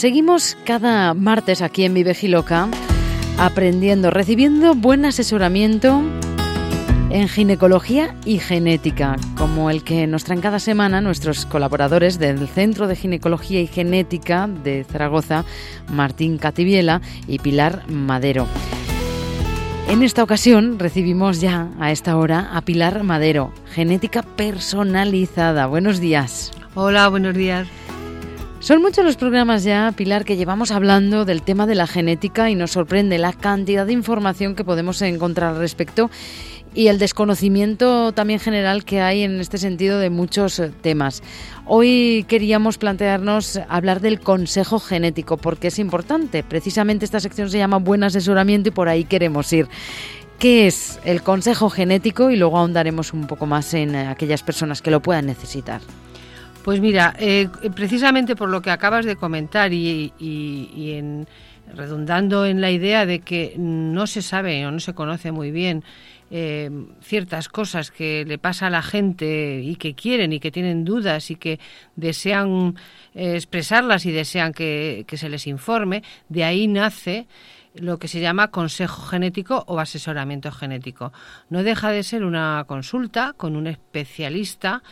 Seguimos cada martes aquí en Vive Giloca aprendiendo, recibiendo buen asesoramiento en ginecología y genética, como el que nos traen cada semana nuestros colaboradores del Centro de Ginecología y Genética de Zaragoza, Martín Cativiela y Pilar Madero. En esta ocasión recibimos ya a esta hora a Pilar Madero, genética personalizada. Buenos días. Hola, buenos días. Son muchos los programas ya, Pilar, que llevamos hablando del tema de la genética y nos sorprende la cantidad de información que podemos encontrar al respecto y el desconocimiento también general que hay en este sentido de muchos eh, temas. Hoy queríamos plantearnos hablar del consejo genético porque es importante. Precisamente esta sección se llama Buen asesoramiento y por ahí queremos ir. ¿Qué es el consejo genético? Y luego ahondaremos un poco más en eh, aquellas personas que lo puedan necesitar. Pues mira, eh, precisamente por lo que acabas de comentar y, y en, redundando en la idea de que no se sabe o no se conoce muy bien eh, ciertas cosas que le pasa a la gente y que quieren y que tienen dudas y que desean eh, expresarlas y desean que, se les informe, de ahí nace lo que se llama consejo genético o asesoramiento genético. No deja de ser una consulta con un especialista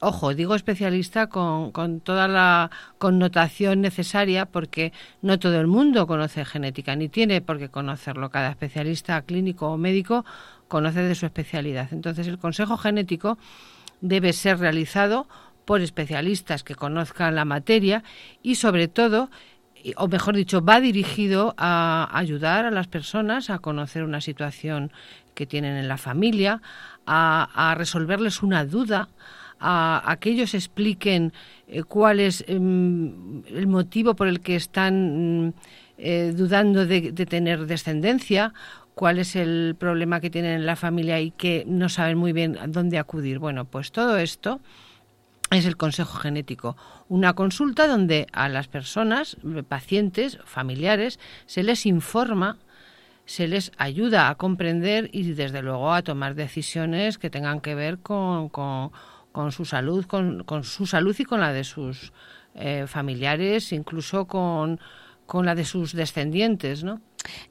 ojo, digo especialista con, con, toda la connotación necesaria porque no todo el mundo conoce genética, ni tiene por qué conocerlo. Cada especialista clínico o médico conoce de su especialidad. Entonces, el consejo genético debe ser realizado por especialistas que conozcan la materia y, sobre todo, o mejor dicho, va dirigido a ayudar a las personas a conocer una situación que tienen en la familia, a, resolverles una duda, a, que ellos expliquen eh, cuál es em, el motivo por el que están mm, eh, dudando de, tener descendencia cuál es el problema que tienen en la familia y que no saben muy bien a dónde acudir. Bueno, pues todo esto es el consejo genético, una consulta donde a las personas, pacientes, familiares, se les informa, se les ayuda a comprender y desde luego a tomar decisiones que tengan que ver con, su salud, con, su salud y con la de sus eh, familiares, incluso con, con la de sus descendientes, ¿no?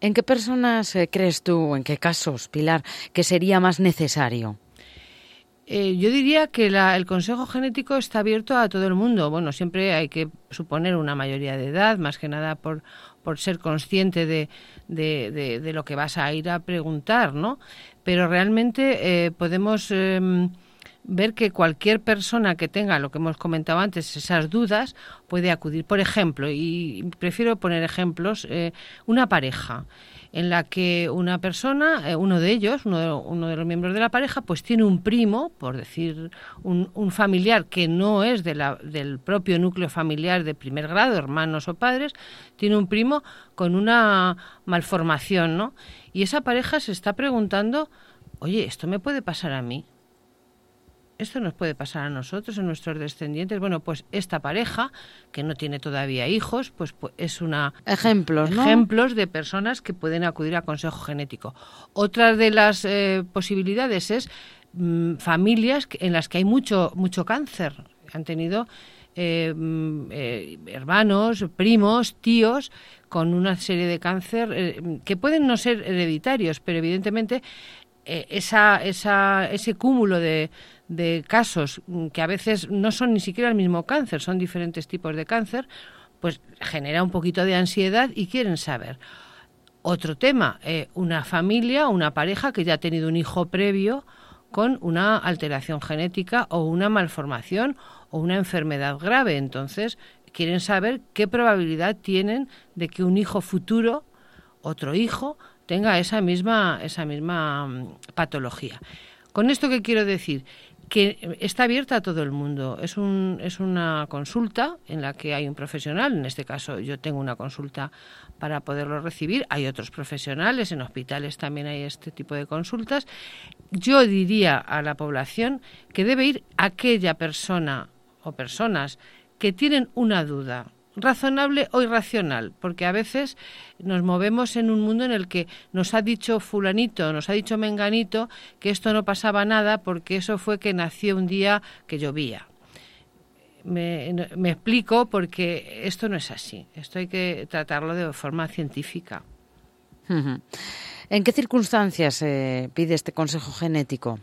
¿En qué personas eh, crees tú, en qué casos, Pilar, que sería más necesario? Eh, yo diría que el consejo genético está abierto a todo el mundo. Bueno, siempre hay que suponer una mayoría de edad, más que nada por, por ser consciente de, de, lo que vas a ir a preguntar, ¿no? Pero realmente eh, podemos em, ver que cualquier persona que tenga lo que hemos comentado antes, esas dudas, puede acudir. Por ejemplo, y prefiero poner ejemplos, eh, una pareja en la que una persona, eh, uno de ellos, uno de, uno de, los miembros de la pareja, pues tiene un primo, por decir, un, un familiar que no es de la, del propio núcleo familiar de primer grado, hermanos o padres, tiene un primo con una malformación, ¿no? Y esa pareja se está preguntando, oye, ¿esto me puede pasar a mí? Esto nos puede pasar a nosotros, a nuestros descendientes. Bueno, pues esta pareja, que no tiene todavía hijos, pues, pues es una... Ejemplos, Ejemplos de personas que pueden acudir a consejo genético. Otra de las eh, posibilidades es mm, familias en las que hay mucho, mucho cáncer. Han tenido... Eh, mm, eh, hermanos, primos, tíos con una serie de cáncer que pueden no ser hereditarios, pero evidentemente esa, esa, ese cúmulo de, casos que a veces no son ni siquiera el mismo cáncer, son diferentes tipos de cáncer, pues genera un poquito de ansiedad y quieren saber. Otro tema, eh, una familia, una pareja que ya ha tenido un hijo previo con una alteración genética o una malformación o una enfermedad grave. Entonces, quieren saber qué probabilidad tienen de que un hijo futuro, otro hijo, tenga esa misma, esa misma mm, patología. ¿Con esto qué quiero decir? que está abierta a todo el mundo. Es, un, es una consulta en la que hay un profesional, en este caso yo tengo una consulta para poderlo recibir, hay otros profesionales, en hospitales también hay este tipo de consultas. Yo diría a la población que debe ir aquella persona o personas que tienen una duda, razonable o irracional, porque a veces nos movemos en un mundo en el que nos ha dicho fulanito, nos ha dicho menganito que esto no pasaba nada porque eso fue que nació un día que llovía. me, explico porque esto no es así. Esto hay que tratarlo de forma científica. ¿En qué circunstancias se pide este consejo genético?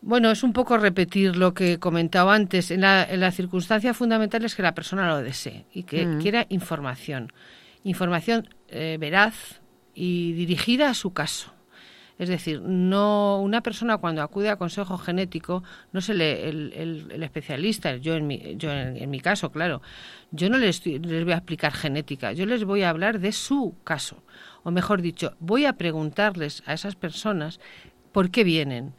Bueno, es un poco repetir lo que he comentado antes. En la, circunstancia fundamental es que la persona lo desee y que mm. quiera información. Información eh, veraz y dirigida a su caso. Es decir, no una persona cuando acude a consejo genético, no se le, el, especialista, yo en mi, yo en, mi caso, claro, yo no les, les voy a explicar genética, yo les voy a hablar de su caso. O mejor dicho, voy a preguntarles a esas personas por qué vienen,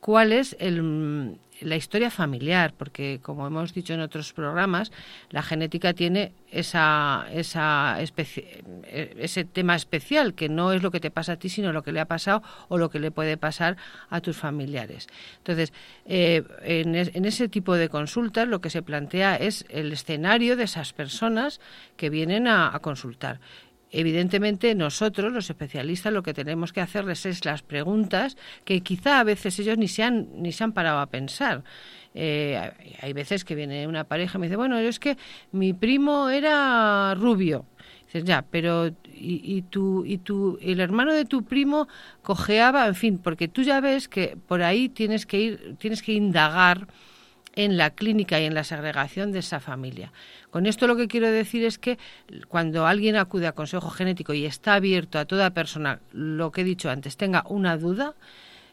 cuál es el, la historia familiar, porque como hemos dicho en otros programas, la genética tiene esa, esa ese tema especial, que no es lo que te pasa a ti, sino lo que le ha pasado o lo que le puede pasar a tus familiares. Entonces, eh, en, ese tipo de consultas lo que se plantea es el escenario de esas personas que vienen a consultar. Evidentemente nosotros, los especialistas, lo que tenemos que hacerles es las preguntas que quizá a veces ellos ni se han, ni se han parado a pensar. Eh, hay veces que viene una pareja y me dice, bueno, es que mi primo era rubio. Dices, ya, pero y, y, tu, y tu, el hermano de tu primo cojeaba, en fin, porque tú ya ves que por ahí tienes que ir, tienes que indagar en la clínica y en la segregación de esa familia. Con esto lo que quiero decir es que cuando alguien acude a consejo genético y está abierto a toda persona, lo que he dicho antes, tenga una duda,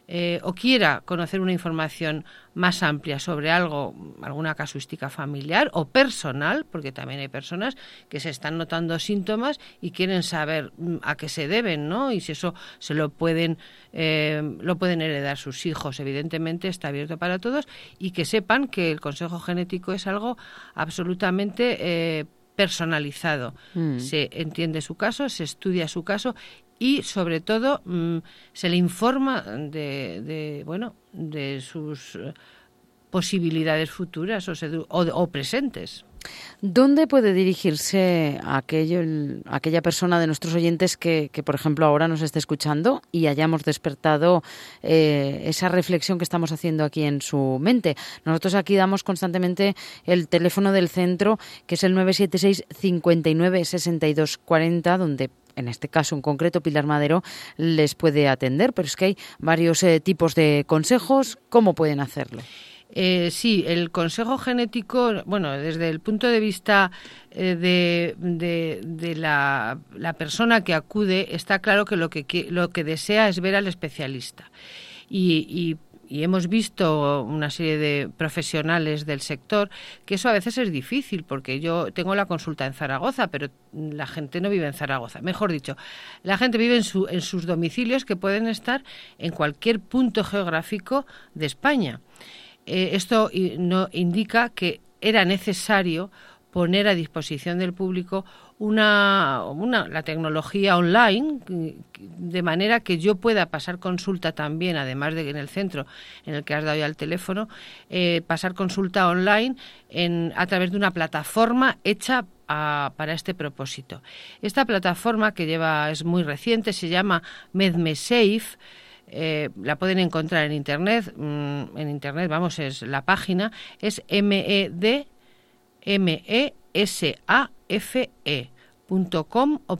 eh, o quiera conocer una información más amplia sobre algo, alguna casuística familiar o personal, porque también hay personas que se están notando síntomas y quieren saber mm, a qué se deben, ¿no? Y si eso se lo pueden, eh, lo pueden heredar sus hijos, evidentemente está abierto para todos y que sepan que el consejo genético es algo absolutamente eh, personalizado. Mm. Se entiende su caso, se estudia su caso y sobre todo mm, se le informa de, de, bueno de sus eh, posibilidades futuras o, o, presentes. ¿Dónde puede dirigirse aquello, aquella persona de nuestros oyentes que, por ejemplo, ahora nos esté escuchando y hayamos despertado eh, esa reflexión que estamos haciendo aquí en su mente? Nosotros aquí damos constantemente el teléfono del centro, que es el 976 59 62 40, donde en este caso en concreto Pilar Madero, les puede atender, pero es que hay varios eh, tipos de consejos. ¿Cómo pueden hacerlo? Eh, sí, el consejo genético, bueno, desde el punto de vista eh, de, la, persona que acude, está claro que lo que, lo que desea es ver al especialista. y y hemos visto una serie de profesionales del sector que eso a veces es difícil porque yo tengo la consulta en Zaragoza, pero la gente no vive en Zaragoza. Mejor dicho, la gente vive en, su, en sus domicilios que pueden estar en cualquier punto geográfico de España. Eh, esto no indica que era necesario poner a disposición del público una, una, la tecnología online de manera que yo pueda pasar consulta también, además de en el centro en el que has dado ya el teléfono, eh, pasar consulta online en, a través de una plataforma hecha para este propósito. Esta plataforma que lleva es muy reciente, se llama MedMeSafe. Eh, la pueden encontrar en internet, mm, en internet, vamos, es la página, es M E D M E safe.com o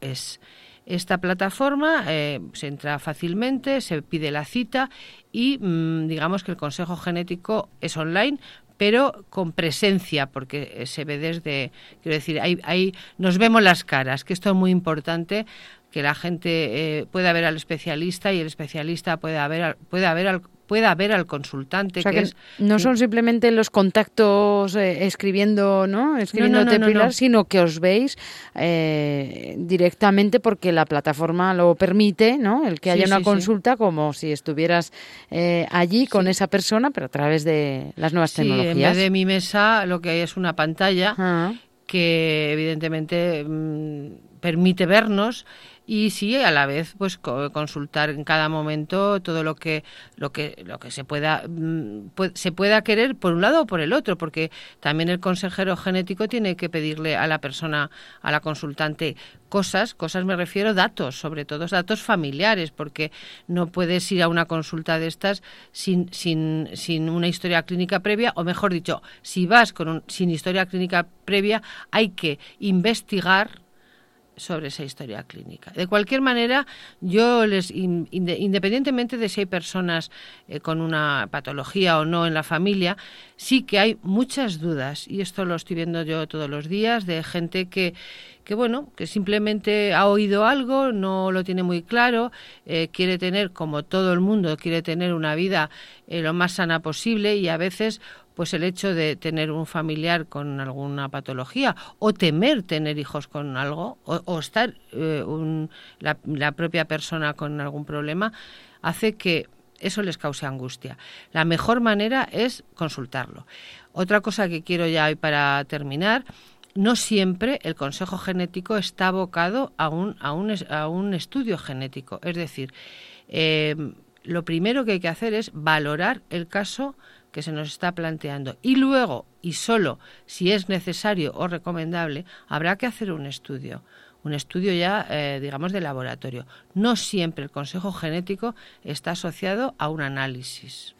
.es. Esta plataforma eh, se entra fácilmente, se pide la cita y mm, digamos que el consejo genético es online, pero con presencia, porque eh, se ve desde, quiero decir, ahí, ahí nos vemos las caras, que esto es muy importante que la gente eh, pueda ver al especialista y el especialista pueda ver, pueda ver al, pueda ver al consultante. que, no son simplemente los contactos eh, escribiendo, ¿no? Escribiéndote Pilar, sino que os veis eh, directamente porque la plataforma lo permite, ¿no? El que haya una consulta como si estuvieras eh, allí con esa persona, pero a través de las nuevas tecnologías. En vez de mi mesa, lo que hay es una pantalla ah. que evidentemente mm, permite vernos y sí a la vez pues consultar en cada momento todo lo que lo que lo que se pueda mm, se pueda querer por un lado o por el otro porque también el consejero genético tiene que pedirle a la persona a la consultante cosas, cosas me refiero datos, sobre todo datos familiares, porque no puedes ir a una consulta de estas sin, sin, sin una historia clínica previa, o mejor dicho, si vas con un, sin historia clínica previa, hay que investigar sobre esa historia clínica. De cualquier manera, yo les, independientemente de si hay personas eh, con una patología o no en la familia, sí que hay muchas dudas, y esto lo estoy viendo yo todos los días, de gente que, que bueno, que simplemente ha oído algo, no lo tiene muy claro, eh, quiere tener, como todo el mundo, quiere tener una vida eh, lo más sana posible y a veces pues el hecho de tener un familiar con alguna patología o temer tener hijos con algo o, estar eh, la, propia persona con algún problema hace que eso les cause angustia. La mejor manera es consultarlo. Otra cosa que quiero ya hoy para terminar, no siempre el consejo genético está abocado a un, a un, a un estudio genético. Es decir, eh, lo primero que hay que hacer es valorar el caso que se nos está planteando. Y luego, y solo si es necesario o recomendable, habrá que hacer un estudio. Un estudio ya, eh, digamos, de laboratorio. No siempre el consejo genético está asociado a un análisis.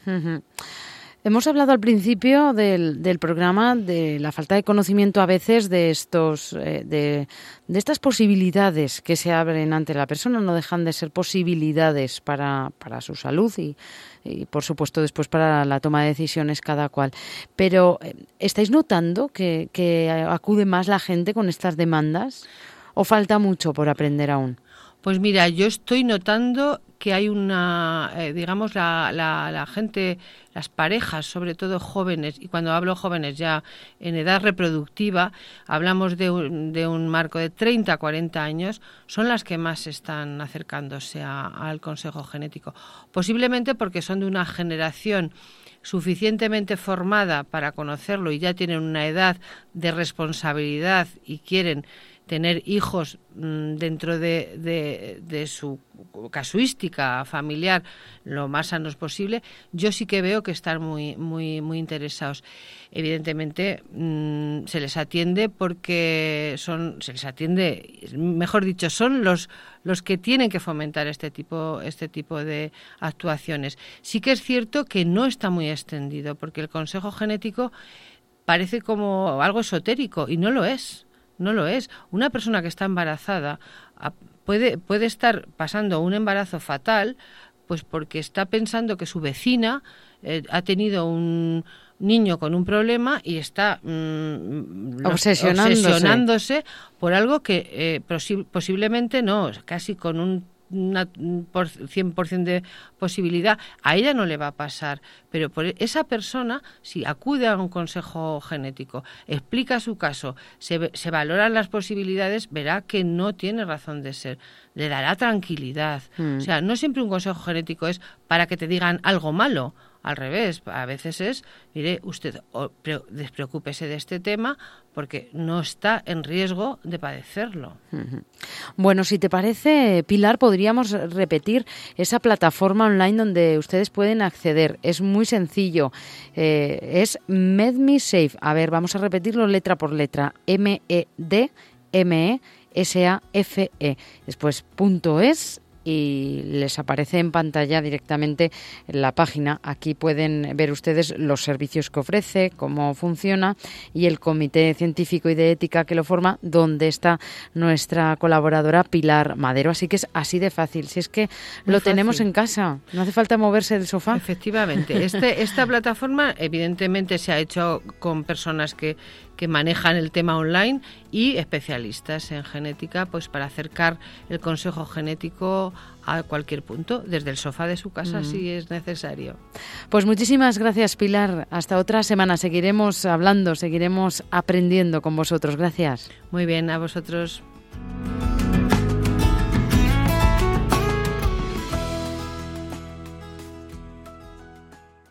Hemos hablado al principio del, del, programa de la falta de conocimiento a veces de estos eh, de, de, estas posibilidades que se abren ante la persona, no dejan de ser posibilidades para, para su salud y, por supuesto después para la toma de decisiones cada cual. Pero eh, ¿estáis notando que, que acude más la gente con estas demandas o falta mucho por aprender aún? Pues mira, yo estoy notando que hay una, eh, digamos, la, la, gente, las parejas, sobre todo jóvenes, y cuando hablo jóvenes ya en edad reproductiva, hablamos de un, de un marco de 30 a 40 años, son las que más están acercándose al consejo genético. Posiblemente porque son de una generación suficientemente formada para conocerlo y ya tienen una edad de responsabilidad y quieren tener hijos mm, dentro de, su casuística familiar lo más sanos posible, yo sí que veo que están muy, muy, muy interesados. Evidentemente mm, se les atiende porque son, se les atiende, mejor dicho, son los, los que tienen que fomentar este tipo, este tipo de actuaciones. Sí que es cierto que no está muy extendido, porque el consejo genético parece como algo esotérico y no lo es no lo es. Una persona que está embarazada ah, puede, puede estar pasando un embarazo fatal pues porque está pensando que su vecina eh, ha tenido un niño con un problema y está mm, obsesionándose. por algo que eh, posiblemente no, casi con un una por 100% de posibilidad, a ella no le va a pasar, pero por esa persona, si acude a un consejo genético, explica su caso, se, se valoran las posibilidades, verá que no tiene razón de ser, le dará tranquilidad. Mm. O sea, no siempre un consejo genético es para que te digan algo malo, al revés, a veces es, mire, usted despreocúpese de este tema porque no está en riesgo de padecerlo. Bueno, si te parece, Pilar, podríamos repetir esa plataforma online donde ustedes pueden acceder. Es muy sencillo. Eh, es MedMeSafe. A ver, vamos a repetirlo letra por letra. M-E-D-M-E. S-A-F-E. Después punto es y les aparece en pantalla directamente en la página. Aquí pueden ver ustedes los servicios que ofrece, cómo funciona y el comité científico y de ética que lo forma, donde está nuestra colaboradora Pilar Madero. Así que es así de fácil. Si es que lo tenemos en casa, no hace falta moverse del sofá. Efectivamente. Este, esta plataforma evidentemente se ha hecho con personas que que manejan el tema online y especialistas en genética, pues para acercar el consejo genético a cualquier punto, desde el sofá de su casa mm. si es necesario. Pues muchísimas gracias Pilar. Hasta otra semana seguiremos hablando, seguiremos aprendiendo con vosotros. Gracias. Muy bien, a vosotros.